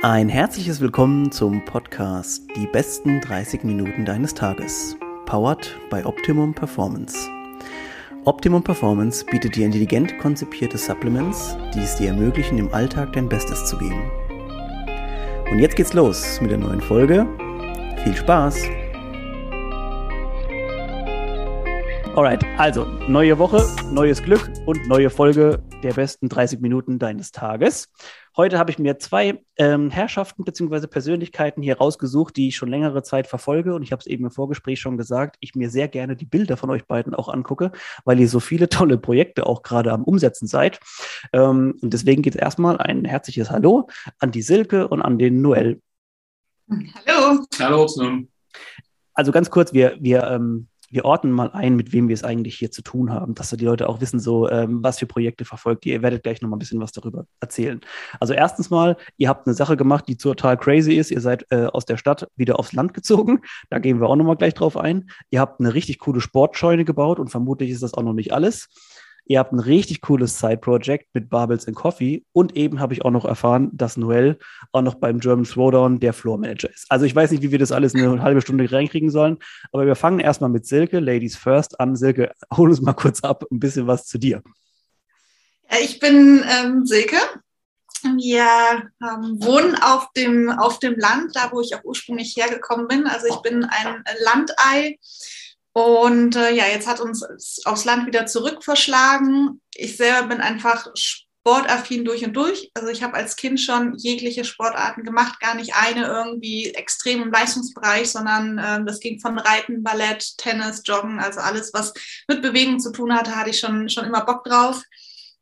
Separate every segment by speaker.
Speaker 1: Ein herzliches Willkommen zum Podcast Die besten 30 Minuten deines Tages, powered by Optimum Performance. Optimum Performance bietet dir intelligent konzipierte Supplements, die es dir ermöglichen, im Alltag dein Bestes zu geben. Und jetzt geht's los mit der neuen Folge. Viel Spaß! Alright, also neue Woche, neues Glück und neue Folge der besten 30 Minuten deines Tages. Heute habe ich mir zwei ähm, Herrschaften bzw. Persönlichkeiten hier rausgesucht, die ich schon längere Zeit verfolge. Und ich habe es eben im Vorgespräch schon gesagt, ich mir sehr gerne die Bilder von euch beiden auch angucke, weil ihr so viele tolle Projekte auch gerade am Umsetzen seid. Ähm, und deswegen geht es erstmal ein herzliches Hallo an die Silke und an den Noel.
Speaker 2: Hallo. Hallo zusammen.
Speaker 1: Also ganz kurz, wir, wir ähm, wir ordnen mal ein, mit wem wir es eigentlich hier zu tun haben, dass die Leute auch wissen, so ähm, was für Projekte verfolgt ihr. Ihr werdet gleich noch mal ein bisschen was darüber erzählen. Also erstens mal, ihr habt eine Sache gemacht, die total crazy ist. Ihr seid äh, aus der Stadt wieder aufs Land gezogen. Da gehen wir auch noch mal gleich drauf ein. Ihr habt eine richtig coole Sportscheune gebaut und vermutlich ist das auch noch nicht alles. Ihr habt ein richtig cooles Side-Project mit Barbels and Coffee und eben habe ich auch noch erfahren, dass Noel auch noch beim German Throwdown der Floor Manager ist. Also ich weiß nicht, wie wir das alles eine halbe Stunde reinkriegen sollen, aber wir fangen erstmal mit Silke, Ladies First an. Silke, hol uns mal kurz ab, ein bisschen was zu dir.
Speaker 2: Ich bin ähm, Silke. Wir ähm, wohnen auf dem, auf dem Land, da wo ich auch ursprünglich hergekommen bin. Also ich bin ein Landei und äh, ja, jetzt hat uns aufs Land wieder zurück verschlagen. Ich selber bin einfach sportaffin durch und durch. Also ich habe als Kind schon jegliche Sportarten gemacht, gar nicht eine irgendwie extrem im Leistungsbereich, sondern äh, das ging von Reiten, Ballett, Tennis, Joggen, also alles, was mit Bewegung zu tun hatte, hatte ich schon, schon immer Bock drauf.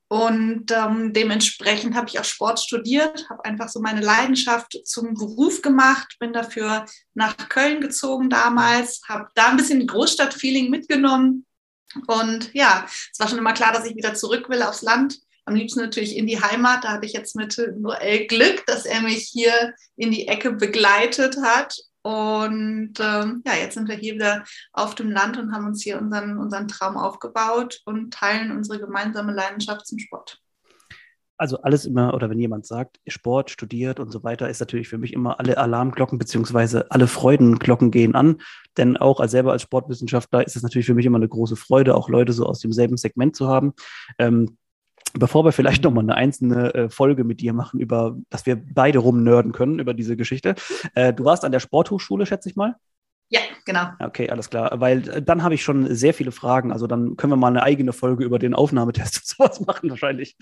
Speaker 2: Und ähm, dementsprechend habe ich auch Sport studiert, habe einfach so meine Leidenschaft zum Beruf gemacht, bin dafür nach Köln gezogen damals, habe da ein bisschen Großstadtfeeling mitgenommen. Und ja, es war schon immer klar, dass ich wieder zurück will aufs Land. Am liebsten natürlich in die Heimat. Da hatte ich jetzt mit Noel Glück, dass er mich hier in die Ecke begleitet hat. Und ähm, ja, jetzt sind wir hier wieder auf dem Land und haben uns hier unseren, unseren Traum aufgebaut und teilen unsere gemeinsame Leidenschaft zum Sport.
Speaker 1: Also alles immer, oder wenn jemand sagt, Sport, studiert und so weiter, ist natürlich für mich immer alle Alarmglocken beziehungsweise alle Freudenglocken gehen an. Denn auch als selber als Sportwissenschaftler ist es natürlich für mich immer eine große Freude, auch Leute so aus demselben Segment zu haben. Ähm, bevor wir vielleicht nochmal eine einzelne äh, Folge mit dir machen, über, dass wir beide rumnörden können über diese Geschichte. Äh, du warst an der Sporthochschule, schätze ich mal?
Speaker 2: Ja, genau.
Speaker 1: Okay, alles klar. Weil äh, dann habe ich schon sehr viele Fragen. Also dann können wir mal eine eigene Folge über den Aufnahmetest und sowas machen, wahrscheinlich.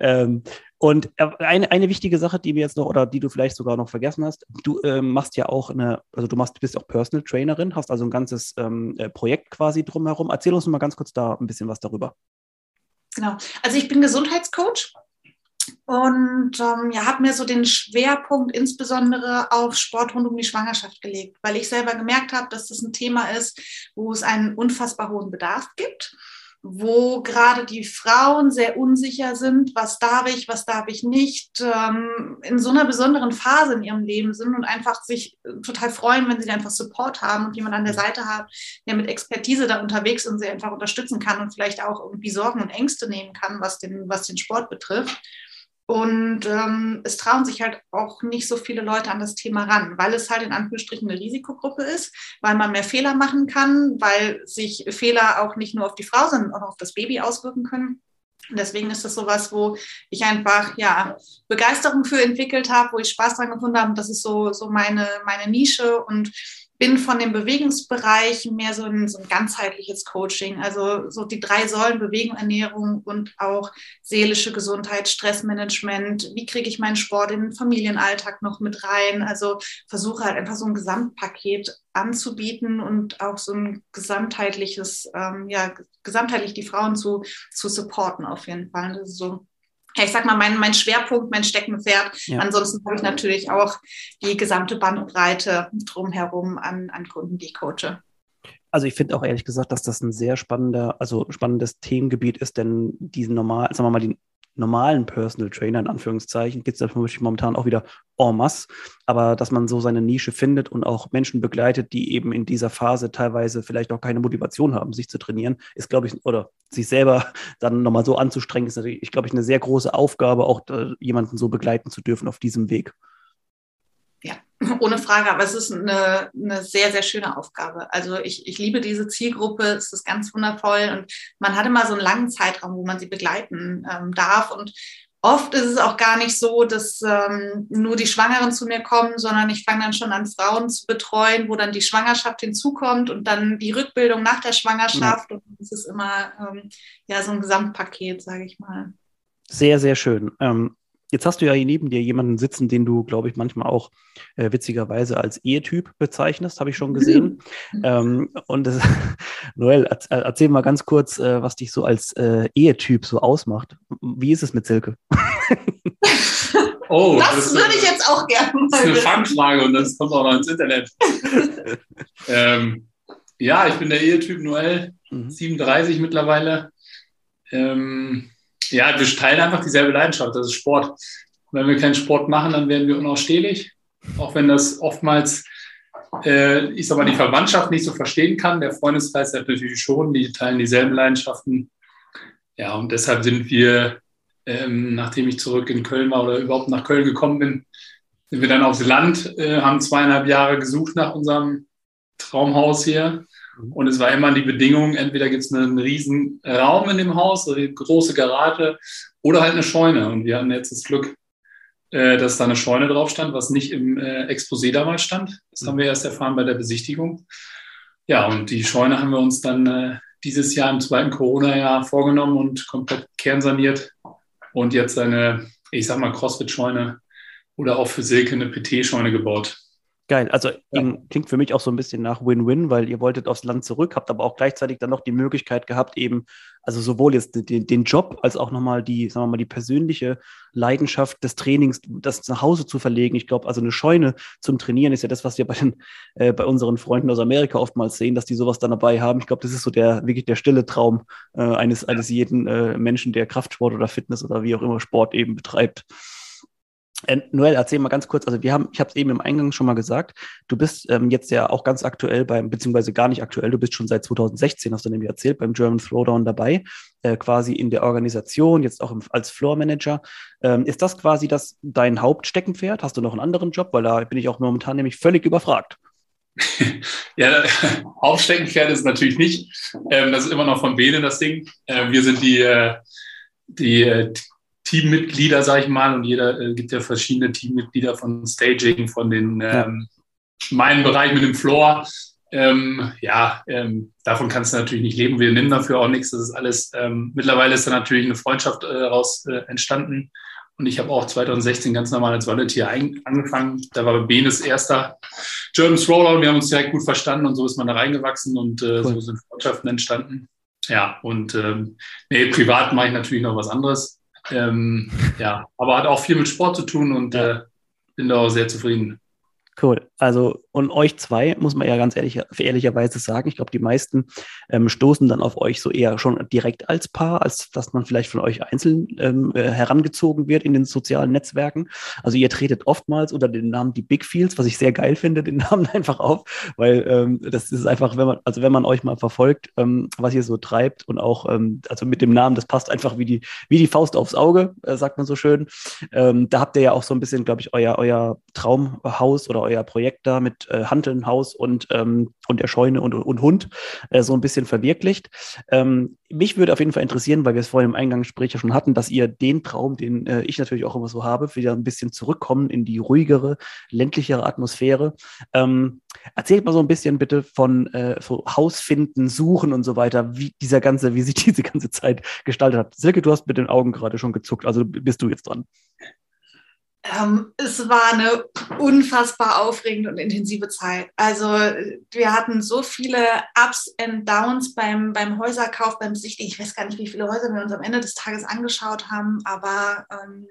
Speaker 1: ähm, und eine, eine wichtige Sache, die wir jetzt noch oder die du vielleicht sogar noch vergessen hast, du ähm, machst ja auch eine, also du machst, bist auch Personal Trainerin, hast also ein ganzes ähm, äh, Projekt quasi drumherum. Erzähl uns mal ganz kurz da ein bisschen was darüber.
Speaker 2: Genau. Also ich bin Gesundheitscoach und ähm, ja, habe mir so den Schwerpunkt insbesondere auf Sport rund um die Schwangerschaft gelegt, weil ich selber gemerkt habe, dass das ein Thema ist, wo es einen unfassbar hohen Bedarf gibt wo gerade die Frauen sehr unsicher sind, was darf ich, was darf ich nicht, ähm, in so einer besonderen Phase in ihrem Leben sind und einfach sich total freuen, wenn sie einfach Support haben und jemand an der Seite hat, der mit Expertise da unterwegs und sie einfach unterstützen kann und vielleicht auch irgendwie Sorgen und Ängste nehmen kann, was den, was den Sport betrifft. Und ähm, es trauen sich halt auch nicht so viele Leute an das Thema ran, weil es halt in Anführungsstrichen eine Risikogruppe ist, weil man mehr Fehler machen kann, weil sich Fehler auch nicht nur auf die Frau, sondern auch auf das Baby auswirken können. deswegen ist das sowas, wo ich einfach ja Begeisterung für entwickelt habe, wo ich Spaß dran gefunden habe. Und das ist so, so meine, meine Nische. Und bin von dem Bewegungsbereich mehr so ein, so ein ganzheitliches Coaching, also so die drei Säulen Bewegung, Ernährung und auch seelische Gesundheit, Stressmanagement. Wie kriege ich meinen Sport in den Familienalltag noch mit rein? Also versuche halt einfach so ein Gesamtpaket anzubieten und auch so ein gesamtheitliches, ähm, ja, gesamtheitlich die Frauen zu, zu supporten auf jeden Fall. Das ist so ich sag mal, mein, mein Schwerpunkt, mein Steckenpferd. Ja. Ansonsten habe ich natürlich auch die gesamte Bandbreite drumherum an, an Kunden, die ich coache.
Speaker 1: Also ich finde auch ehrlich gesagt, dass das ein sehr spannender, also spannendes Themengebiet ist, denn diesen normal, sagen wir mal, die normalen Personal Trainer in Anführungszeichen gibt es natürlich momentan auch wieder en masse, aber dass man so seine Nische findet und auch Menschen begleitet, die eben in dieser Phase teilweise vielleicht auch keine Motivation haben, sich zu trainieren, ist, glaube ich, oder sich selber dann nochmal so anzustrengen, ist natürlich, ich glaube ich, eine sehr große Aufgabe, auch äh, jemanden so begleiten zu dürfen auf diesem Weg.
Speaker 2: Ja, ohne Frage, aber es ist eine, eine sehr, sehr schöne Aufgabe. Also ich, ich liebe diese Zielgruppe, es ist ganz wundervoll und man hat immer so einen langen Zeitraum, wo man sie begleiten ähm, darf und Oft ist es auch gar nicht so, dass ähm, nur die Schwangeren zu mir kommen, sondern ich fange dann schon an, Frauen zu betreuen, wo dann die Schwangerschaft hinzukommt und dann die Rückbildung nach der Schwangerschaft. Ja. Und es ist immer ähm, ja so ein Gesamtpaket, sage ich mal.
Speaker 1: Sehr, sehr schön. Ähm, Jetzt hast du ja hier neben dir jemanden sitzen, den du, glaube ich, manchmal auch äh, witzigerweise als Ehetyp bezeichnest, habe ich schon gesehen. Mhm. ähm, und das, Noel, erzähl mal ganz kurz, äh, was dich so als äh, Ehetyp so ausmacht. Wie ist es mit Silke?
Speaker 2: oh, das, das würde ich jetzt auch gerne
Speaker 3: mal. Das ist eine Fangfrage und das kommt auch noch ins Internet. ähm, ja, ich bin der Ehetyp Noel, mhm. 37 mittlerweile. Ähm, ja, wir teilen einfach dieselbe Leidenschaft, das ist Sport. wenn wir keinen Sport machen, dann werden wir unausstehlich. Auch wenn das oftmals, äh, ich sag mal, die Verwandtschaft nicht so verstehen kann. Der Freundeskreis natürlich schon, die teilen dieselben Leidenschaften. Ja, und deshalb sind wir, ähm, nachdem ich zurück in Köln war oder überhaupt nach Köln gekommen bin, sind wir dann aufs Land, äh, haben zweieinhalb Jahre gesucht nach unserem Traumhaus hier und es war immer die Bedingung, entweder gibt es einen riesen Raum in dem Haus, eine große Garage oder halt eine Scheune. Und wir hatten jetzt das Glück, äh, dass da eine Scheune drauf stand, was nicht im äh, Exposé damals stand. Das haben wir erst erfahren bei der Besichtigung. Ja, und die Scheune haben wir uns dann äh, dieses Jahr im zweiten Corona-Jahr vorgenommen und komplett kernsaniert. Und jetzt eine, ich sag mal, CrossFit-Scheune oder auch für Silke eine PT-Scheune gebaut.
Speaker 1: Geil. Also ja. klingt für mich auch so ein bisschen nach Win-Win, weil ihr wolltet aufs Land zurück, habt aber auch gleichzeitig dann noch die Möglichkeit gehabt, eben, also sowohl jetzt den, den Job als auch nochmal die, sagen wir mal, die persönliche Leidenschaft des Trainings, das nach Hause zu verlegen. Ich glaube, also eine Scheune zum Trainieren ist ja das, was wir bei den, äh, bei unseren Freunden aus Amerika oftmals sehen, dass die sowas dann dabei haben. Ich glaube, das ist so der wirklich der stille Traum äh, eines, eines jeden äh, Menschen, der Kraftsport oder Fitness oder wie auch immer Sport eben betreibt. Äh, Noel, erzähl mal ganz kurz, also wir haben, ich habe es eben im Eingang schon mal gesagt, du bist ähm, jetzt ja auch ganz aktuell beim, beziehungsweise gar nicht aktuell, du bist schon seit 2016, hast du nämlich erzählt, beim German Throwdown dabei, äh, quasi in der Organisation, jetzt auch im, als Floor Manager. Ähm, ist das quasi das dein Hauptsteckenpferd? Hast du noch einen anderen Job? Weil da bin ich auch momentan nämlich völlig überfragt.
Speaker 3: ja, Hauptsteckenpferd ist natürlich nicht. Ähm, das ist immer noch von Bene das Ding. Äh, wir sind die, äh, die äh, Teammitglieder, sage ich mal, und jeder äh, gibt ja verschiedene Teammitglieder von Staging, von den ähm, meinen Bereich mit dem Floor. Ähm, ja, ähm, davon kannst du natürlich nicht leben. Wir nehmen dafür auch nichts. Das ist alles. Ähm, mittlerweile ist da natürlich eine Freundschaft äh, daraus äh, entstanden. Und ich habe auch 2016 ganz normal als Volunteer angefangen. Da war Benes erster German Throwdown. Wir haben uns direkt gut verstanden und so ist man da reingewachsen und äh, cool. so sind Freundschaften entstanden. Ja, und ähm, nee, privat mache ich natürlich noch was anderes. Ähm, ja, aber hat auch viel mit Sport zu tun und äh, bin da auch sehr zufrieden.
Speaker 1: Cool. Also, und euch zwei, muss man ja ganz ehrlich, ehrlicherweise sagen, ich glaube, die meisten ähm, stoßen dann auf euch so eher schon direkt als Paar, als dass man vielleicht von euch einzeln ähm, äh, herangezogen wird in den sozialen Netzwerken. Also, ihr tretet oftmals unter dem Namen die Big Fields, was ich sehr geil finde, den Namen einfach auf, weil ähm, das ist einfach, wenn man, also wenn man euch mal verfolgt, ähm, was ihr so treibt und auch, ähm, also mit dem Namen, das passt einfach wie die, wie die Faust aufs Auge, äh, sagt man so schön. Ähm, da habt ihr ja auch so ein bisschen, glaube ich, euer, euer Traumhaus oder euer Projekt da mit äh, Hanteln, Haus und, ähm, und der Scheune und, und Hund äh, so ein bisschen verwirklicht. Ähm, mich würde auf jeden Fall interessieren, weil wir es vorhin im Eingangsgespräch ja schon hatten, dass ihr den Traum, den äh, ich natürlich auch immer so habe, wieder ein bisschen zurückkommen in die ruhigere, ländlichere Atmosphäre. Ähm, erzählt mal so ein bisschen bitte von äh, so Hausfinden, Suchen und so weiter, wie dieser ganze, wie sich diese ganze Zeit gestaltet hat. Silke, du hast mit den Augen gerade schon gezuckt, also bist du jetzt dran.
Speaker 2: Ähm, es war eine unfassbar aufregende und intensive Zeit. Also wir hatten so viele Ups and Downs beim, beim Häuserkauf, beim Besichtigen. Ich weiß gar nicht, wie viele Häuser wir uns am Ende des Tages angeschaut haben, aber ähm,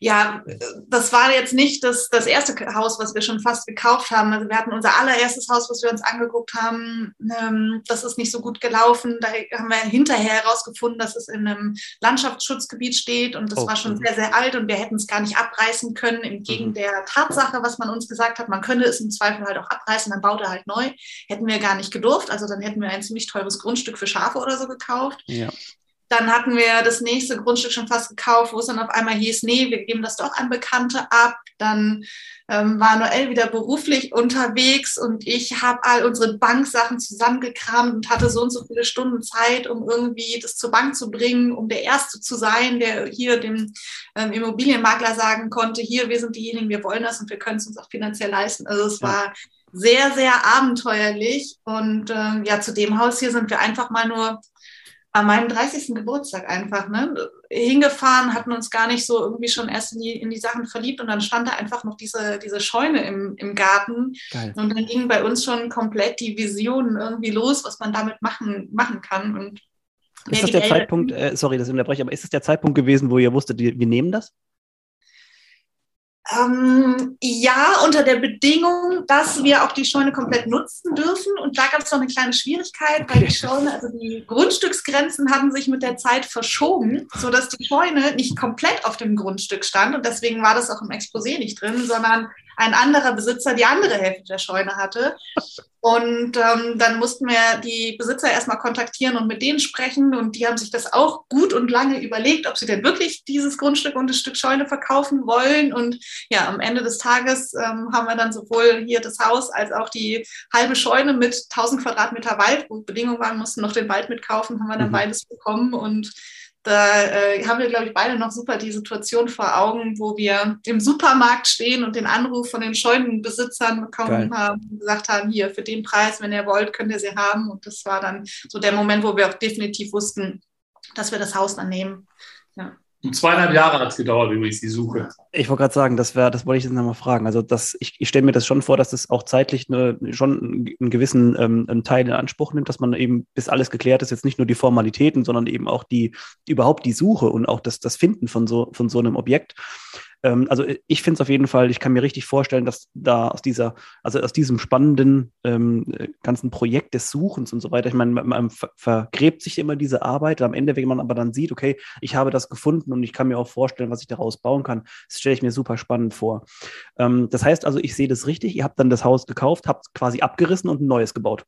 Speaker 2: ja, das war jetzt nicht das, das erste Haus, was wir schon fast gekauft haben. Also wir hatten unser allererstes Haus, was wir uns angeguckt haben. Ähm, das ist nicht so gut gelaufen. Da haben wir hinterher herausgefunden, dass es in einem Landschaftsschutzgebiet steht und das oh, war schon sehr, sehr alt und wir hätten es gar nicht abreißen können, entgegen mhm. der Tatsache, was man uns gesagt hat. Man könne es im Zweifel halt auch abreißen, dann baut er halt neu. Hätten wir gar nicht gedurft. Also dann hätten wir ein ziemlich teures Grundstück für Schafe oder so gekauft. Ja. Dann hatten wir das nächste Grundstück schon fast gekauft, wo es dann auf einmal hieß, nee, wir geben das doch an Bekannte ab. Dann ähm, war Noel wieder beruflich unterwegs und ich habe all unsere Banksachen zusammengekramt und hatte so und so viele Stunden Zeit, um irgendwie das zur Bank zu bringen, um der Erste zu sein, der hier dem ähm, Immobilienmakler sagen konnte, hier, wir sind diejenigen, wir wollen das und wir können es uns auch finanziell leisten. Also es ja. war sehr, sehr abenteuerlich. Und ähm, ja, zu dem Haus hier sind wir einfach mal nur an meinem 30. Geburtstag einfach ne, hingefahren, hatten uns gar nicht so irgendwie schon erst in die, in die Sachen verliebt und dann stand da einfach noch diese, diese Scheune im, im Garten Geil. und dann ging bei uns schon komplett die Vision irgendwie los, was man damit machen, machen kann. Und
Speaker 1: ist das der Zeitpunkt, äh, sorry, dass ich unterbreche, aber ist das der Zeitpunkt gewesen, wo ihr wusstet, wir, wir nehmen das?
Speaker 2: Ähm, ja, unter der Bedingung, dass wir auch die Scheune komplett nutzen dürfen. Und da gab es noch eine kleine Schwierigkeit, weil die Scheune, also die Grundstücksgrenzen hatten sich mit der Zeit verschoben, sodass die Scheune nicht komplett auf dem Grundstück stand. Und deswegen war das auch im Exposé nicht drin, sondern ein anderer Besitzer die andere Hälfte der Scheune hatte. Und ähm, dann mussten wir die Besitzer erstmal kontaktieren und mit denen sprechen. Und die haben sich das auch gut und lange überlegt, ob sie denn wirklich dieses Grundstück und das Stück Scheune verkaufen wollen. Und ja, am Ende des Tages ähm, haben wir dann sowohl hier das Haus als auch die halbe Scheune mit 1000 Quadratmeter Wald, wo Bedingungen waren, mussten noch den Wald mitkaufen, haben wir dann mhm. beides bekommen. Und da äh, haben wir, glaube ich, beide noch super die Situation vor Augen, wo wir im Supermarkt stehen und den Anruf von den Scheunenbesitzern bekommen Geil. haben und gesagt haben, hier, für den Preis, wenn ihr wollt, könnt ihr sie haben. Und das war dann so der Moment, wo wir auch definitiv wussten, dass wir das Haus dann nehmen.
Speaker 3: Ja. Und zweieinhalb Jahre hat es gedauert, übrigens, die Suche.
Speaker 1: Ich wollte gerade sagen, das wäre, das wollte ich jetzt nochmal fragen. Also das, ich, ich stelle mir das schon vor, dass das auch zeitlich eine, schon einen gewissen ähm, Teil in Anspruch nimmt, dass man eben, bis alles geklärt ist, jetzt nicht nur die Formalitäten, sondern eben auch die, überhaupt die Suche und auch das, das Finden von so, von so einem Objekt. Ähm, also ich finde es auf jeden Fall, ich kann mir richtig vorstellen, dass da aus dieser, also aus diesem spannenden ähm, ganzen Projekt des Suchens und so weiter, ich meine, man, man vergräbt sich immer diese Arbeit, am Ende, wenn man aber dann sieht, okay, ich habe das gefunden und ich kann mir auch vorstellen, was ich daraus bauen kann, das stelle ich mir super spannend vor. Ähm, das heißt also, ich sehe das richtig, ihr habt dann das Haus gekauft, habt quasi abgerissen und ein neues gebaut.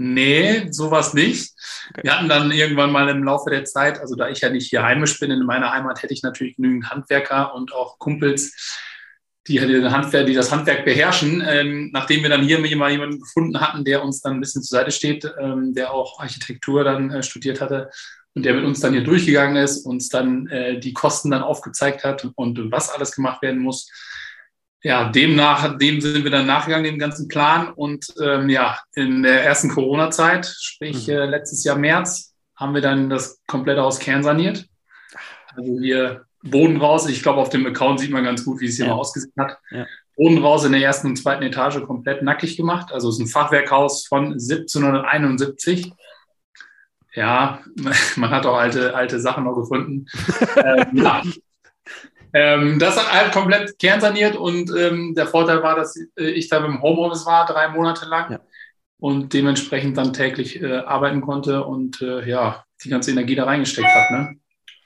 Speaker 3: Nee, sowas nicht. Okay. Wir hatten dann irgendwann mal im Laufe der Zeit, also da ich ja nicht hier heimisch bin, in meiner Heimat hätte ich natürlich genügend Handwerker und auch Kumpels, die, Handwerk, die das Handwerk beherrschen. Ähm, nachdem wir dann hier mal jemanden gefunden hatten, der uns dann ein bisschen zur Seite steht, ähm, der auch Architektur dann äh, studiert hatte und der mit uns dann hier durchgegangen ist, uns dann äh, die Kosten dann aufgezeigt hat und was alles gemacht werden muss, ja, demnach, dem sind wir dann nachgegangen, dem ganzen Plan. Und ähm, ja, in der ersten Corona-Zeit, sprich mhm. äh, letztes Jahr März, haben wir dann das komplette Haus kernsaniert. Also hier Boden raus. Ich glaube, auf dem Account sieht man ganz gut, wie es hier ja. mal ausgesehen hat. Ja. Boden raus in der ersten und zweiten Etage komplett nackig gemacht. Also es ist ein Fachwerkhaus von 1771. Ja, man hat auch alte, alte Sachen noch gefunden. ähm, ja, ähm, das hat halt komplett kernsaniert und ähm, der Vorteil war, dass äh, ich da im Homeoffice war, drei Monate lang ja. und dementsprechend dann täglich äh, arbeiten konnte und äh, ja, die ganze Energie da reingesteckt hat. Ne?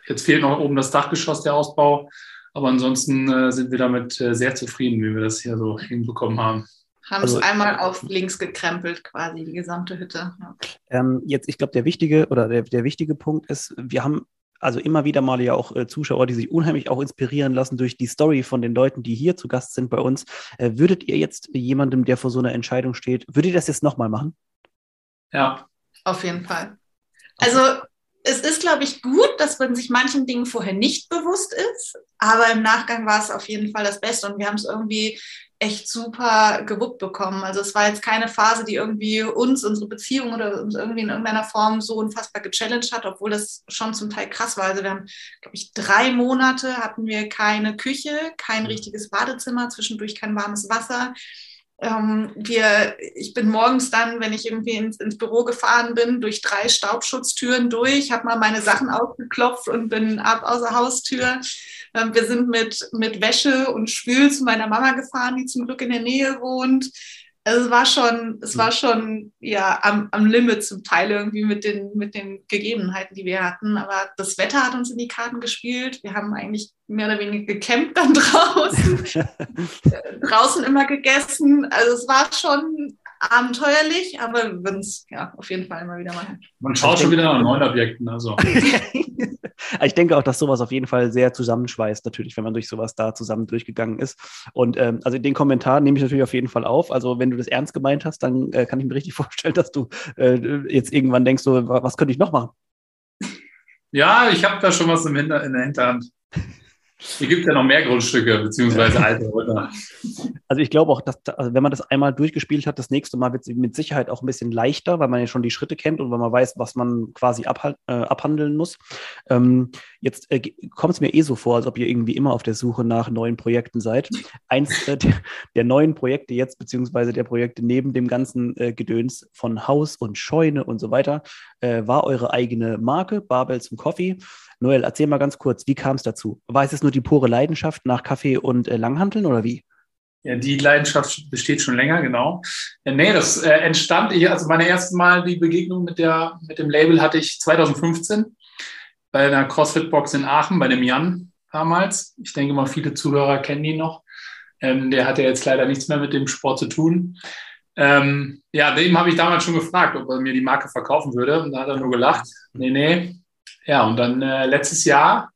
Speaker 3: Jetzt fehlt noch oben das Dachgeschoss, der Ausbau, aber ansonsten äh, sind wir damit äh, sehr zufrieden, wie wir das hier so hinbekommen haben
Speaker 2: haben also, es einmal auf links gekrempelt, quasi die gesamte Hütte.
Speaker 1: Ja. Ähm, jetzt, ich glaube, der wichtige oder der, der wichtige Punkt ist, wir haben also immer wieder mal ja auch äh, Zuschauer, die sich unheimlich auch inspirieren lassen durch die Story von den Leuten, die hier zu Gast sind bei uns. Äh, würdet ihr jetzt jemandem, der vor so einer Entscheidung steht, würdet ihr das jetzt nochmal machen?
Speaker 2: Ja. Auf jeden Fall. Also es ist, glaube ich, gut, dass man sich manchen Dingen vorher nicht bewusst ist, aber im Nachgang war es auf jeden Fall das Beste und wir haben es irgendwie echt super gewuppt bekommen. Also es war jetzt keine Phase, die irgendwie uns, unsere Beziehung oder uns irgendwie in irgendeiner Form so unfassbar gechallenged hat, obwohl das schon zum Teil krass war. Also wir haben, glaube ich, drei Monate hatten wir keine Küche, kein richtiges Badezimmer, zwischendurch kein warmes Wasser. Ähm, wir, ich bin morgens dann, wenn ich irgendwie ins, ins Büro gefahren bin, durch drei Staubschutztüren durch, habe mal meine Sachen aufgeklopft und bin ab außer Haustür. Ähm, wir sind mit, mit Wäsche und Spül zu meiner Mama gefahren, die zum Glück in der Nähe wohnt. Also es war schon, es war schon ja am, am Limit zum Teil irgendwie mit den, mit den Gegebenheiten, die wir hatten. Aber das Wetter hat uns in die Karten gespielt. Wir haben eigentlich mehr oder weniger gecampt dann draußen, draußen immer gegessen. Also es war schon abenteuerlich, aber wir würden es ja auf jeden Fall immer wieder machen.
Speaker 3: Man schaut schon wieder nach neuen Objekten. Also.
Speaker 1: ich denke auch, dass sowas auf jeden Fall sehr zusammenschweißt, natürlich, wenn man durch sowas da zusammen durchgegangen ist. Und ähm, also den Kommentar nehme ich natürlich auf jeden Fall auf. Also wenn du das ernst gemeint hast, dann äh, kann ich mir richtig vorstellen, dass du äh, jetzt irgendwann denkst, so, was könnte ich noch machen?
Speaker 3: Ja, ich habe da schon was im Hinter in der Hinterhand. Hier gibt es ja noch mehr Grundstücke, beziehungsweise alte Häuser.
Speaker 1: Also ich glaube auch, dass also wenn man das einmal durchgespielt hat, das nächste Mal wird es mit Sicherheit auch ein bisschen leichter, weil man ja schon die Schritte kennt und weil man weiß, was man quasi abhal- äh, abhandeln muss. Ähm, jetzt äh, kommt es mir eh so vor, als ob ihr irgendwie immer auf der Suche nach neuen Projekten seid. Eins äh, der, der, neuen Projekte jetzt, beziehungsweise der Projekte neben dem ganzen äh, Gedöns von Haus und Scheune und so weiter, äh, war eure eigene Marke, Babel zum Coffee. Noel, erzähl mal ganz kurz, wie kam es dazu? War es nur die pure Leidenschaft nach Kaffee und äh, Langhanteln oder wie?
Speaker 3: Ja, die Leidenschaft besteht schon länger, genau. Ja, nee, das äh, entstand, ich, also meine erste Mal die Begegnung mit, der, mit dem Label hatte ich 2015 bei einer CrossFit-Box in Aachen, bei dem Jan damals. Ich denke mal, viele Zuhörer kennen ihn noch. Ähm, der hatte jetzt leider nichts mehr mit dem Sport zu tun. Ähm, ja, dem habe ich damals schon gefragt, ob er mir die Marke verkaufen würde. Und da hat er nur gelacht. Nee, nee, ja, und dann äh, letztes Jahr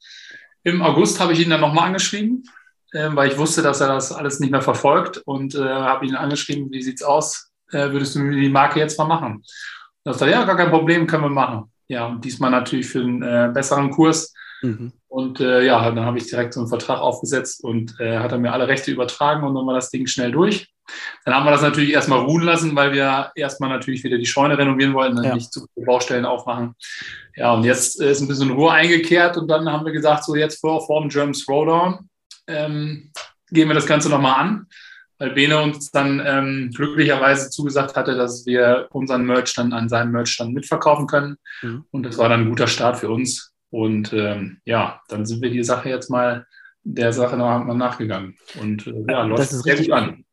Speaker 3: im August habe ich ihn dann nochmal angeschrieben, äh, weil ich wusste, dass er das alles nicht mehr verfolgt und äh, habe ihn angeschrieben, wie sieht's aus? Äh, würdest du mir die Marke jetzt mal machen? Und er sagte, ja, gar kein Problem, können wir machen. Ja, und diesmal natürlich für einen äh, besseren Kurs. Mhm. Und äh, ja, dann habe ich direkt so einen Vertrag aufgesetzt und äh, hat er mir alle Rechte übertragen und dann war das Ding schnell durch. Dann haben wir das natürlich erstmal ruhen lassen, weil wir erstmal natürlich wieder die Scheune renovieren wollten, dann ja. nicht zu viele Baustellen aufmachen. Ja, und jetzt ist ein bisschen Ruhe eingekehrt und dann haben wir gesagt, so jetzt vor, vor dem German Throwdown ähm, gehen wir das Ganze nochmal an, weil Bene uns dann ähm, glücklicherweise zugesagt hatte, dass wir unseren Merch dann an seinem Merchstand mitverkaufen können. Mhm. Und das war dann ein guter Start für uns. Und ähm, ja, dann sind wir die Sache jetzt mal der Sache mal nachgegangen. Und äh, ja,
Speaker 1: läuft sehr gut an.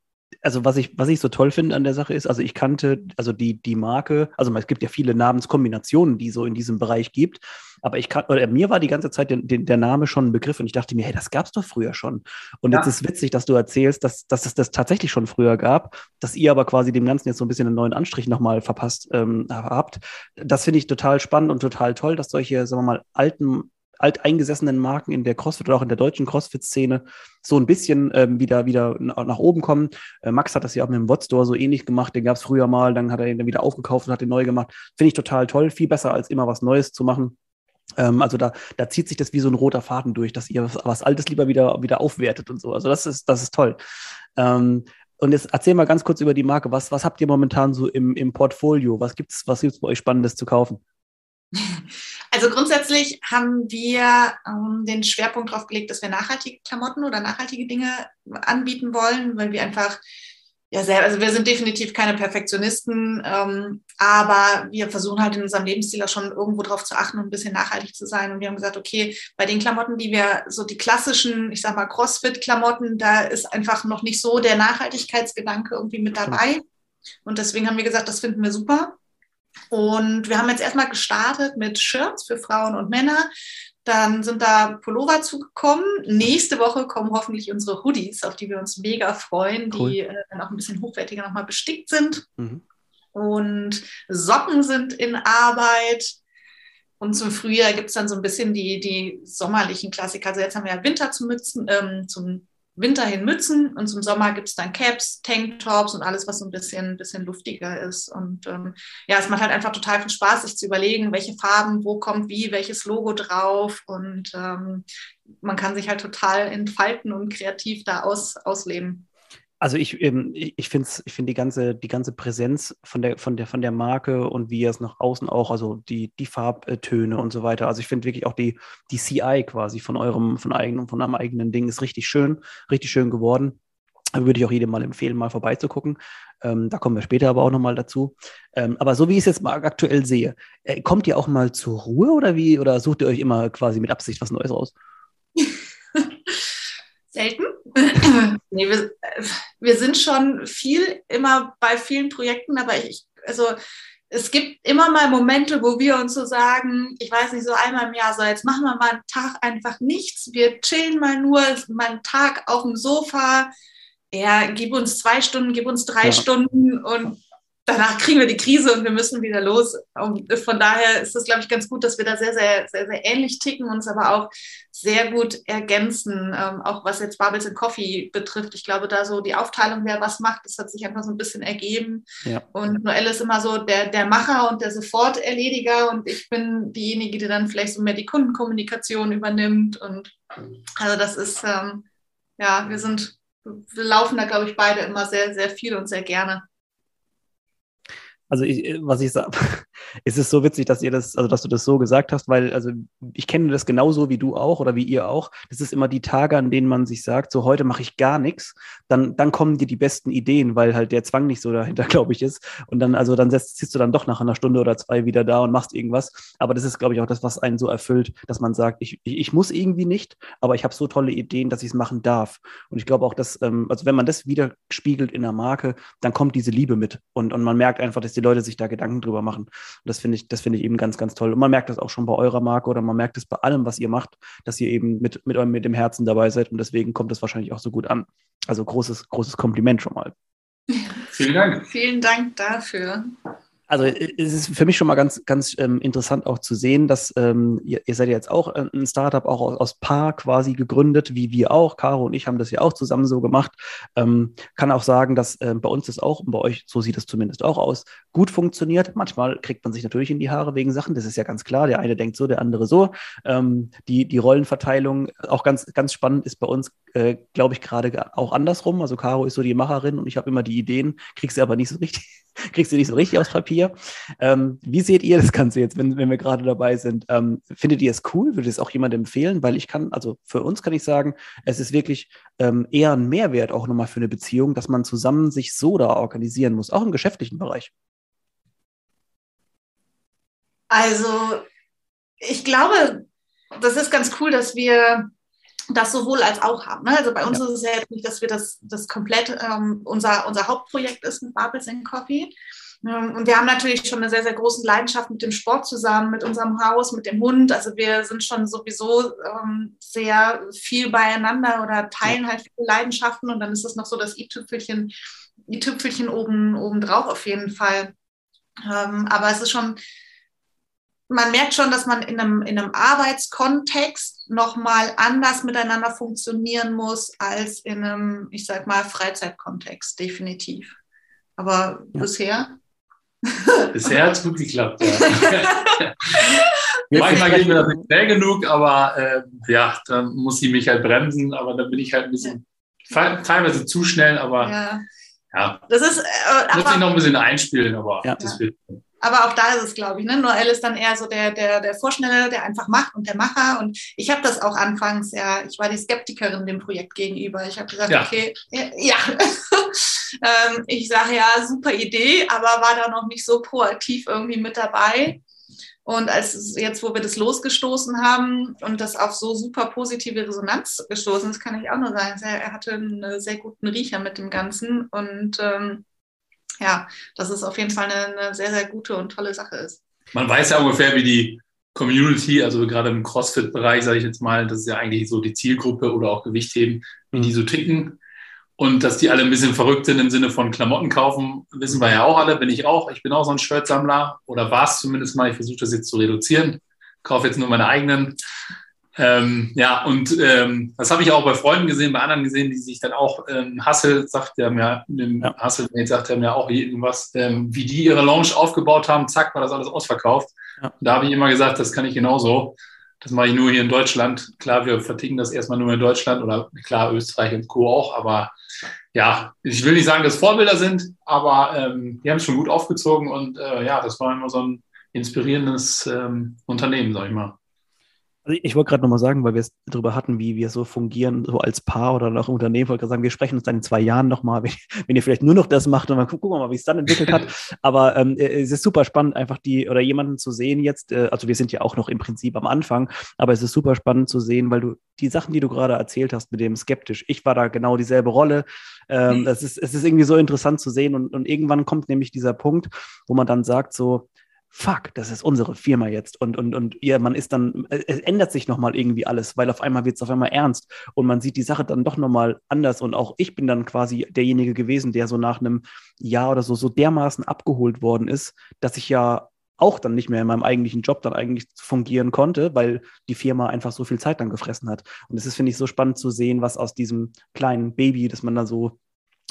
Speaker 1: Also was ich, was ich so toll finde an der Sache ist, also ich kannte, also die, die Marke, also es gibt ja viele Namenskombinationen, die so in diesem Bereich gibt, aber ich kann, oder mir war die ganze Zeit der, der Name schon ein Begriff und ich dachte mir, hey, das gab es doch früher schon. Und ja. jetzt ist witzig, dass du erzählst, dass, dass es das tatsächlich schon früher gab, dass ihr aber quasi dem Ganzen jetzt so ein bisschen einen neuen Anstrich nochmal verpasst ähm, habt. Das finde ich total spannend und total toll, dass solche, sagen wir mal, alten alteingesessenen Marken in der CrossFit oder auch in der deutschen CrossFit-Szene so ein bisschen ähm, wieder, wieder nach oben kommen. Äh, Max hat das ja auch mit dem Wotstore so ähnlich gemacht. Den gab es früher mal, dann hat er ihn dann wieder aufgekauft und hat den neu gemacht. Finde ich total toll. Viel besser, als immer was Neues zu machen. Ähm, also da, da zieht sich das wie so ein roter Faden durch, dass ihr was, was Altes lieber wieder, wieder aufwertet und so. Also das ist, das ist toll. Ähm, und jetzt erzähl mal ganz kurz über die Marke. Was, was habt ihr momentan so im, im Portfolio? Was gibt es was gibt's bei euch Spannendes zu kaufen?
Speaker 2: Also grundsätzlich haben wir ähm, den Schwerpunkt darauf gelegt, dass wir nachhaltige Klamotten oder nachhaltige Dinge anbieten wollen, weil wir einfach ja selber, also wir sind definitiv keine Perfektionisten, ähm, aber wir versuchen halt in unserem Lebensstil auch schon irgendwo darauf zu achten und ein bisschen nachhaltig zu sein. Und wir haben gesagt, okay, bei den Klamotten, die wir, so die klassischen, ich sag mal, CrossFit-Klamotten, da ist einfach noch nicht so der Nachhaltigkeitsgedanke irgendwie mit dabei. Und deswegen haben wir gesagt, das finden wir super. Und wir haben jetzt erstmal gestartet mit Shirts für Frauen und Männer. Dann sind da Pullover zugekommen. Nächste Woche kommen hoffentlich unsere Hoodies, auf die wir uns mega freuen, cool. die äh, dann auch ein bisschen hochwertiger nochmal bestickt sind. Mhm. Und Socken sind in Arbeit. Und zum Frühjahr gibt es dann so ein bisschen die, die sommerlichen Klassiker. Also jetzt haben wir ja Winter zum, Mützen, ähm, zum Winter hin Mützen und zum Sommer gibt es dann Caps, Tanktops und alles, was so ein bisschen, bisschen luftiger ist. Und ähm, ja, es macht halt einfach total viel Spaß, sich zu überlegen, welche Farben, wo kommt wie, welches Logo drauf. Und ähm, man kann sich halt total entfalten und kreativ da aus, ausleben.
Speaker 1: Also ich, ähm, ich finde ich find die ganze, die ganze Präsenz von der, von der, von der Marke und wie es nach außen auch, also die, die Farbtöne und so weiter. Also ich finde wirklich auch die, die CI quasi von eurem, von eigenen, von einem eigenen Ding ist richtig schön, richtig schön geworden. Würde ich auch jedem mal empfehlen, mal vorbeizugucken. Ähm, da kommen wir später aber auch nochmal dazu. Ähm, aber so wie ich es jetzt mal aktuell sehe, äh, kommt ihr auch mal zur Ruhe oder wie? Oder sucht ihr euch immer quasi mit Absicht was Neues raus?
Speaker 2: Selten. nee, wir, wir sind schon viel immer bei vielen Projekten, aber ich, also es gibt immer mal Momente, wo wir uns so sagen, ich weiß nicht, so einmal im Jahr, so jetzt machen wir mal einen Tag einfach nichts, wir chillen mal nur, mal einen Tag auf dem Sofa, ja, gib uns zwei Stunden, gib uns drei ja. Stunden und danach kriegen wir die Krise und wir müssen wieder los. Und von daher ist es, glaube ich, ganz gut, dass wir da sehr, sehr, sehr, sehr ähnlich ticken, uns aber auch sehr gut ergänzen, ähm, auch was jetzt Bubbles and Coffee betrifft. Ich glaube, da so die Aufteilung, wer was macht, das hat sich einfach so ein bisschen ergeben. Ja. Und Noelle ist immer so der, der Macher und der Soforterlediger und ich bin diejenige, die dann vielleicht so mehr die Kundenkommunikation übernimmt. Und also das ist, ähm, ja, wir sind, wir laufen da, glaube ich, beide immer sehr, sehr viel und sehr gerne.
Speaker 1: Also ich, was ich sage, es ist so witzig, dass ihr das, also dass du das so gesagt hast, weil also ich kenne das genauso wie du auch oder wie ihr auch. Das ist immer die Tage, an denen man sich sagt, so heute mache ich gar nichts. Dann, dann kommen dir die besten Ideen, weil halt der Zwang nicht so dahinter, glaube ich, ist. Und dann, also dann setzt, sitzt du dann doch nach einer Stunde oder zwei wieder da und machst irgendwas. Aber das ist, glaube ich, auch das, was einen so erfüllt, dass man sagt, ich, ich, ich muss irgendwie nicht, aber ich habe so tolle Ideen, dass ich es machen darf. Und ich glaube auch, dass, ähm, also wenn man das wieder spiegelt in der Marke, dann kommt diese Liebe mit. Und, und man merkt einfach, dass die Leute sich da Gedanken drüber machen. Und das finde ich, das finde ich eben ganz, ganz toll. Und man merkt das auch schon bei eurer Marke oder man merkt es bei allem, was ihr macht, dass ihr eben mit, mit, mit dem Herzen dabei seid. Und deswegen kommt das wahrscheinlich auch so gut an. Also großes, großes Kompliment schon mal.
Speaker 2: Vielen Dank. Vielen Dank dafür
Speaker 1: also äh, es ist für mich schon mal ganz, ganz ähm, interessant auch zu sehen, dass ähm, ihr, ihr, seid ja jetzt auch äh, ein Startup, auch aus, aus, Paar quasi gegründet, wie wir auch. Caro und ich haben das ja auch zusammen so gemacht. Ähm, kann auch sagen, dass äh, bei uns das auch, und bei euch, so sieht es zumindest auch aus, gut funktioniert. Manchmal kriegt man sich natürlich in die Haare wegen Sachen, das ist ja ganz klar. Der eine denkt so, der andere so. Ähm, die, die Rollenverteilung, auch ganz, ganz spannend, ist bei uns, äh, glaube ich, gerade auch andersrum. Also Caro ist so die Macherin und ich habe immer die Ideen, krieg sie aber nicht so richtig kriegst du nicht so richtig aufs Papier. Ähm, wie seht ihr das Ganze jetzt, wenn, wenn wir gerade dabei sind? Ähm, findet ihr es cool? Würde es auch jemand empfehlen? Weil ich kann, also für uns kann ich sagen, es ist wirklich ähm, eher ein Mehrwert auch nochmal für eine Beziehung, dass man zusammen sich so da organisieren muss, auch im geschäftlichen Bereich.
Speaker 2: Also, ich glaube, das ist ganz cool, dass wir das sowohl als auch haben. Ne? Also bei uns ja. ist es ja jetzt nicht, dass wir das, das komplett ähm, unser, unser Hauptprojekt ist mit Bubbles and Coffee. Ähm, und wir haben natürlich schon eine sehr, sehr große Leidenschaft mit dem Sport zusammen, mit unserem Haus, mit dem Hund. Also wir sind schon sowieso ähm, sehr viel beieinander oder teilen halt viele Leidenschaften. Und dann ist es noch so das i-Tüpfelchen, i-Tüpfelchen oben, oben drauf auf jeden Fall. Ähm, aber es ist schon man merkt schon, dass man in einem, in einem Arbeitskontext nochmal anders miteinander funktionieren muss als in einem, ich sag mal, Freizeitkontext, definitiv. Aber ja. bisher.
Speaker 3: Bisher hat es gut geklappt, ja. Manchmal geht mir das nicht schnell genug, aber äh, ja, dann muss sie mich halt bremsen, aber dann bin ich halt ein bisschen teilweise zu schnell, aber ja. ja.
Speaker 2: Das ist, äh,
Speaker 3: muss ich noch ein bisschen einspielen, aber
Speaker 2: ja.
Speaker 3: das wird.
Speaker 2: Aber auch da ist es, glaube ich, ne? Noel ist dann eher so der, der, der Vorschnelle, der einfach macht und der Macher. Und ich habe das auch anfangs, ja, ich war die Skeptikerin dem Projekt gegenüber. Ich habe gesagt, ja. okay, ja, ähm, ich sage ja, super Idee, aber war da noch nicht so proaktiv irgendwie mit dabei. Und als jetzt, wo wir das losgestoßen haben und das auf so super positive Resonanz gestoßen ist, kann ich auch nur sagen, er hatte einen sehr guten Riecher mit dem Ganzen und ähm, ja, dass es auf jeden Fall eine, eine sehr, sehr gute und tolle Sache ist.
Speaker 3: Man weiß ja ungefähr, wie die Community, also gerade im CrossFit-Bereich, sage ich jetzt mal, das ist ja eigentlich so die Zielgruppe oder auch Gewichtheben, wie die so ticken. Und dass die alle ein bisschen verrückt sind im Sinne von Klamotten kaufen, wissen wir ja auch alle, bin ich auch. Ich bin auch so ein Shirtsammler oder war es zumindest mal. Ich versuche das jetzt zu reduzieren. Kaufe jetzt nur meine eigenen. Ähm, ja, und ähm, das habe ich auch bei Freunden gesehen, bei anderen gesehen, die sich dann auch ähm, Hassel sagt, der mir, ja. Hassel sagt er mir auch irgendwas, ähm, wie die ihre Lounge aufgebaut haben, zack, war das alles ausverkauft. Ja. Da habe ich immer gesagt, das kann ich genauso. Das mache ich nur hier in Deutschland. Klar, wir verticken das erstmal nur in Deutschland oder klar, Österreich und Co. auch, aber ja, ich will nicht sagen, dass Vorbilder sind, aber ähm, die haben es schon gut aufgezogen und äh, ja, das war immer so ein inspirierendes ähm, Unternehmen, sag ich mal.
Speaker 1: Also ich wollte gerade nochmal sagen, weil wir es darüber hatten, wie wir so fungieren, so als Paar oder auch im Unternehmen, wollte gerade sagen, wir sprechen uns dann in zwei Jahren nochmal, wenn, wenn ihr vielleicht nur noch das macht und dann gucken wir mal, wie es dann entwickelt hat. Aber ähm, äh, es ist super spannend, einfach die oder jemanden zu sehen jetzt, äh, also wir sind ja auch noch im Prinzip am Anfang, aber es ist super spannend zu sehen, weil du die Sachen, die du gerade erzählt hast mit dem skeptisch, ich war da genau dieselbe Rolle. Ähm, mhm. das ist, es ist irgendwie so interessant zu sehen und, und irgendwann kommt nämlich dieser Punkt, wo man dann sagt so, fuck, das ist unsere Firma jetzt. Und, und, und ja, man ist dann, es ändert sich nochmal irgendwie alles, weil auf einmal wird es auf einmal ernst und man sieht die Sache dann doch nochmal anders. Und auch ich bin dann quasi derjenige gewesen, der so nach einem Jahr oder so so dermaßen abgeholt worden ist, dass ich ja auch dann nicht mehr in meinem eigentlichen Job dann eigentlich fungieren konnte, weil die Firma einfach so viel Zeit dann gefressen hat. Und es ist, finde ich, so spannend zu sehen, was aus diesem kleinen Baby, das man da so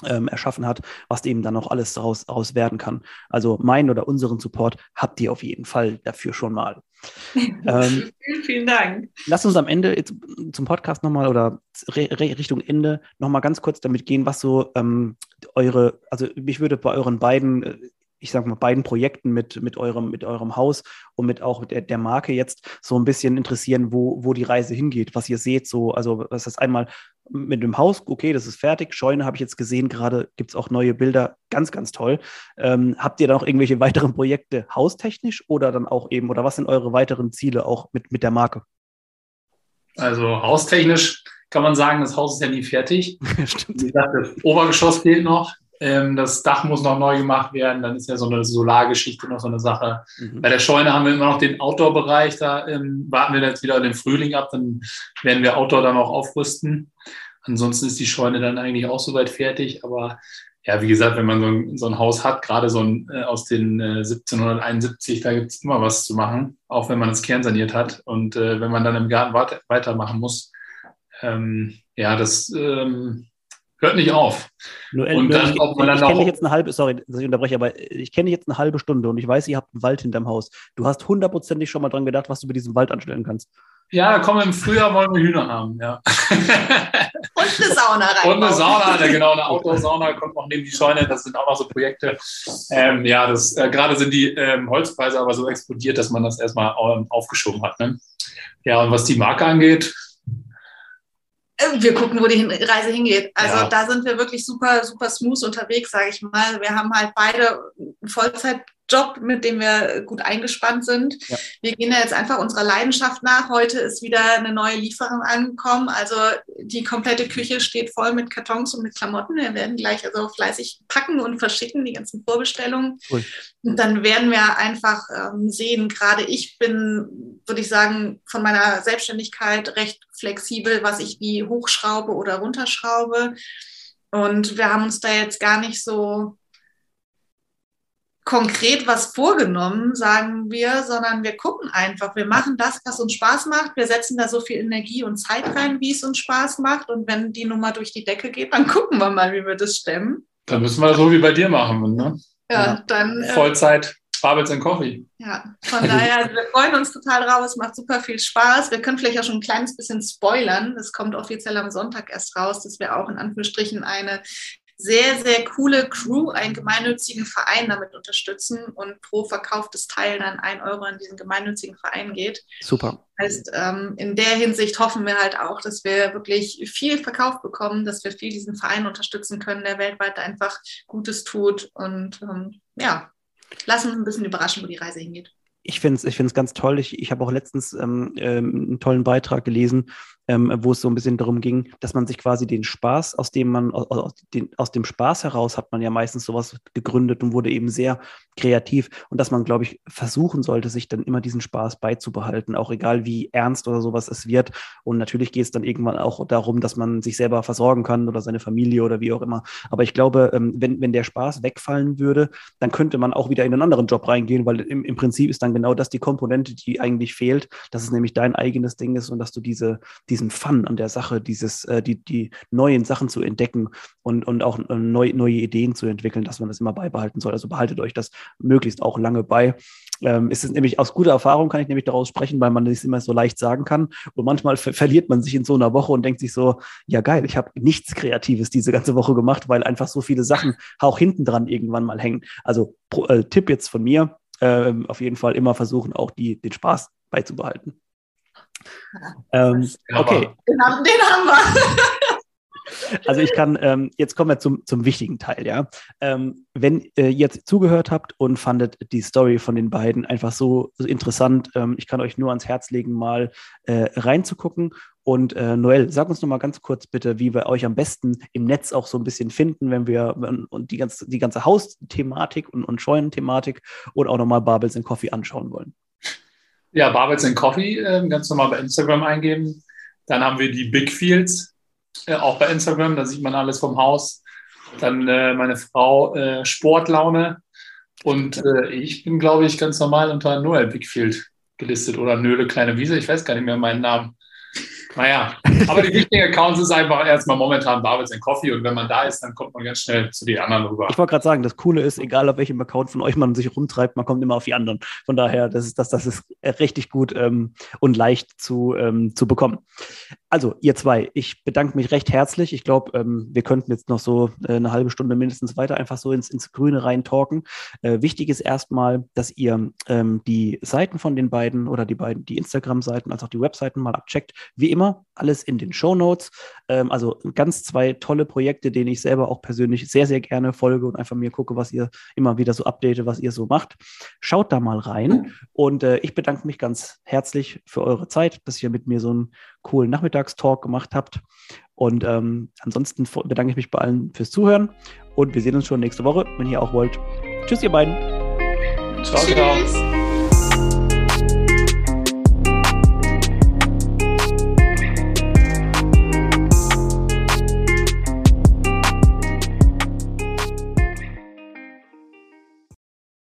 Speaker 1: ähm, erschaffen hat, was eben dann auch alles daraus, daraus werden kann. Also meinen oder unseren Support habt ihr auf jeden Fall dafür schon mal.
Speaker 2: ähm, vielen, vielen Dank.
Speaker 1: Lass uns am Ende jetzt zum Podcast nochmal oder Richtung Ende nochmal ganz kurz damit gehen, was so ähm, eure, also mich würde bei euren beiden äh, ich sage mal, beiden Projekten mit, mit, eurem, mit eurem Haus und mit auch der, der Marke jetzt so ein bisschen interessieren, wo, wo die Reise hingeht, was ihr seht. So, also was ist einmal mit dem Haus, okay, das ist fertig. Scheune habe ich jetzt gesehen, gerade gibt es auch neue Bilder, ganz, ganz toll. Ähm, habt ihr da noch irgendwelche weiteren Projekte haustechnisch oder dann auch eben, oder was sind eure weiteren Ziele auch mit, mit der Marke?
Speaker 3: Also haustechnisch kann man sagen, das Haus ist ja nie fertig. Stimmt. Wie gesagt, das Obergeschoss fehlt noch. Ähm, das Dach muss noch neu gemacht werden. Dann ist ja so eine Solargeschichte noch so eine Sache. Mhm. Bei der Scheune haben wir immer noch den Outdoor-Bereich. Da ähm, warten wir jetzt wieder den Frühling ab. Dann werden wir Outdoor dann auch aufrüsten. Ansonsten ist die Scheune dann eigentlich auch soweit fertig. Aber ja, wie gesagt, wenn man so ein, so ein Haus hat, gerade so ein, äh, aus den äh, 1771, da gibt es immer was zu machen, auch wenn man das Kern saniert hat. Und äh, wenn man dann im Garten weitermachen muss, ähm, ja, das ähm, hört nicht auf.
Speaker 1: Nur, und dann, ich, ob man dann ich, ich kenne dich jetzt eine halbe, sorry, dass ich unterbreche, aber ich kenne dich jetzt eine halbe Stunde und ich weiß, ihr habt einen Wald hinterm Haus. Du hast hundertprozentig schon mal dran gedacht, was du mit diesem Wald anstellen kannst.
Speaker 3: Ja, komm, im Frühjahr wollen wir Hühner haben, ja.
Speaker 2: Und eine Sauna rein.
Speaker 3: Und eine Sauna, genau, eine Outdoor-Sauna kommt noch neben die Scheune. Das sind auch noch so Projekte. Ähm, ja, das, äh, gerade sind die ähm, Holzpreise aber so explodiert, dass man das erstmal ähm, aufgeschoben hat. Ne? Ja, und was die Marke angeht,
Speaker 2: wir gucken, wo die Reise hingeht. Also ja. da sind wir wirklich super, super smooth unterwegs, sage ich mal. Wir haben halt beide Vollzeit Job, mit dem wir gut eingespannt sind. Ja. Wir gehen ja jetzt einfach unserer Leidenschaft nach. Heute ist wieder eine neue Lieferung angekommen. Also die komplette Küche steht voll mit Kartons und mit Klamotten. Wir werden gleich also fleißig packen und verschicken, die ganzen Vorbestellungen. Cool. Und dann werden wir einfach ähm, sehen, gerade ich bin, würde ich sagen, von meiner Selbstständigkeit recht flexibel, was ich wie hochschraube oder runterschraube. Und wir haben uns da jetzt gar nicht so konkret was vorgenommen, sagen wir, sondern wir gucken einfach. Wir machen das, was uns Spaß macht. Wir setzen da so viel Energie und Zeit rein, wie es uns Spaß macht. Und wenn die Nummer durch die Decke geht, dann gucken wir mal, wie wir das stemmen.
Speaker 3: Dann müssen wir so wie bei dir machen.
Speaker 2: Ne? Ja, dann.
Speaker 3: Äh, Vollzeit. Bubbles and Coffee.
Speaker 2: Ja, von daher, wir freuen uns total drauf. Es macht super viel Spaß. Wir können vielleicht auch schon ein kleines bisschen spoilern. Das kommt offiziell am Sonntag erst raus, dass wir auch in Anführungsstrichen eine sehr, sehr coole Crew, einen gemeinnützigen Verein damit unterstützen und pro verkauftes Teil dann ein Euro an diesen gemeinnützigen Verein geht.
Speaker 1: Super.
Speaker 2: Heißt, ähm, in der Hinsicht hoffen wir halt auch, dass wir wirklich viel Verkauf bekommen, dass wir viel diesen Verein unterstützen können, der weltweit einfach Gutes tut und ähm, ja, lassen uns ein bisschen überraschen, wo die Reise hingeht
Speaker 1: ich finde es ich find's ganz toll. Ich, ich habe auch letztens ähm, ähm, einen tollen Beitrag gelesen, ähm, wo es so ein bisschen darum ging, dass man sich quasi den Spaß, aus dem man, aus, aus, den, aus dem Spaß heraus hat man ja meistens sowas gegründet und wurde eben sehr kreativ und dass man, glaube ich, versuchen sollte, sich dann immer diesen Spaß beizubehalten, auch egal wie ernst oder sowas es wird. Und natürlich geht es dann irgendwann auch darum, dass man sich selber versorgen kann oder seine Familie oder wie auch immer. Aber ich glaube, ähm, wenn, wenn der Spaß wegfallen würde, dann könnte man auch wieder in einen anderen Job reingehen, weil im, im Prinzip ist dann genau das die Komponente, die eigentlich fehlt, dass es nämlich dein eigenes Ding ist und dass du diese, diesen Fun an der Sache, dieses, äh, die, die neuen Sachen zu entdecken und, und auch äh, neu, neue Ideen zu entwickeln, dass man das immer beibehalten soll. Also behaltet euch das möglichst auch lange bei. Ähm, ist nämlich aus guter Erfahrung kann ich nämlich daraus sprechen, weil man das immer so leicht sagen kann. Und manchmal ver verliert man sich in so einer Woche und denkt sich so, ja geil, ich habe nichts Kreatives diese ganze Woche gemacht, weil einfach so viele Sachen auch hinten dran irgendwann mal hängen. Also pro, äh, Tipp jetzt von mir, äh, auf jeden Fall immer versuchen, auch die, den Spaß beizubehalten. Ähm, okay.
Speaker 2: Den haben, den haben wir.
Speaker 1: Also ich kann, ähm, jetzt kommen wir zum, zum wichtigen Teil, ja. Ähm, wenn äh, ihr jetzt zugehört habt und fandet die Story von den beiden einfach so, so interessant, ähm, ich kann euch nur ans Herz legen, mal äh, reinzugucken Und äh, Noel, sag uns noch mal ganz kurz bitte, wie wir euch am besten im Netz auch so ein bisschen finden, wenn wir und die ganze, die ganze Hausthematik und, und Scheunenthematik und auch nochmal Barbels and Coffee anschauen wollen.
Speaker 3: Ja, Barbels and Coffee, äh, ganz normal bei Instagram eingeben. Dann haben wir die Big Fields, äh, auch bei Instagram, da sieht man alles vom Haus. Dann äh, meine Frau äh, Sportlaune. Und äh, ich bin, glaube ich, ganz normal unter Noel Bigfield gelistet oder Nöle Kleine Wiese. Ich weiß gar nicht mehr meinen Namen. Naja, aber die wichtigen Accounts ist einfach erstmal momentan Barbels Coffee und wenn man da ist, dann kommt man ganz schnell zu den anderen rüber.
Speaker 1: Ich wollte gerade sagen, das Coole ist, egal auf welchem Account von euch man sich rumtreibt, man kommt immer auf die anderen. Von daher, das ist, das, das ist richtig gut ähm, und leicht zu, ähm, zu bekommen. Also, ihr zwei, ich bedanke mich recht herzlich. Ich glaube, ähm, wir könnten jetzt noch so äh, eine halbe Stunde mindestens weiter einfach so ins, ins Grüne rein talken. Äh, wichtig ist erstmal, dass ihr ähm, die Seiten von den beiden oder die beiden, die Instagram-Seiten als auch die Webseiten mal abcheckt. Wie immer, alles in den Show Notes. Ähm, also ganz zwei tolle Projekte, denen ich selber auch persönlich sehr, sehr gerne folge und einfach mir gucke, was ihr immer wieder so update, was ihr so macht. Schaut da mal rein. Und äh, ich bedanke mich ganz herzlich für eure Zeit, dass ihr mit mir so einen coolen Nachmittagstalk gemacht habt. Und ähm, ansonsten bedanke ich mich bei allen fürs Zuhören und wir sehen uns schon nächste Woche, wenn ihr auch wollt. Tschüss, ihr beiden.
Speaker 3: Ciao, ciao.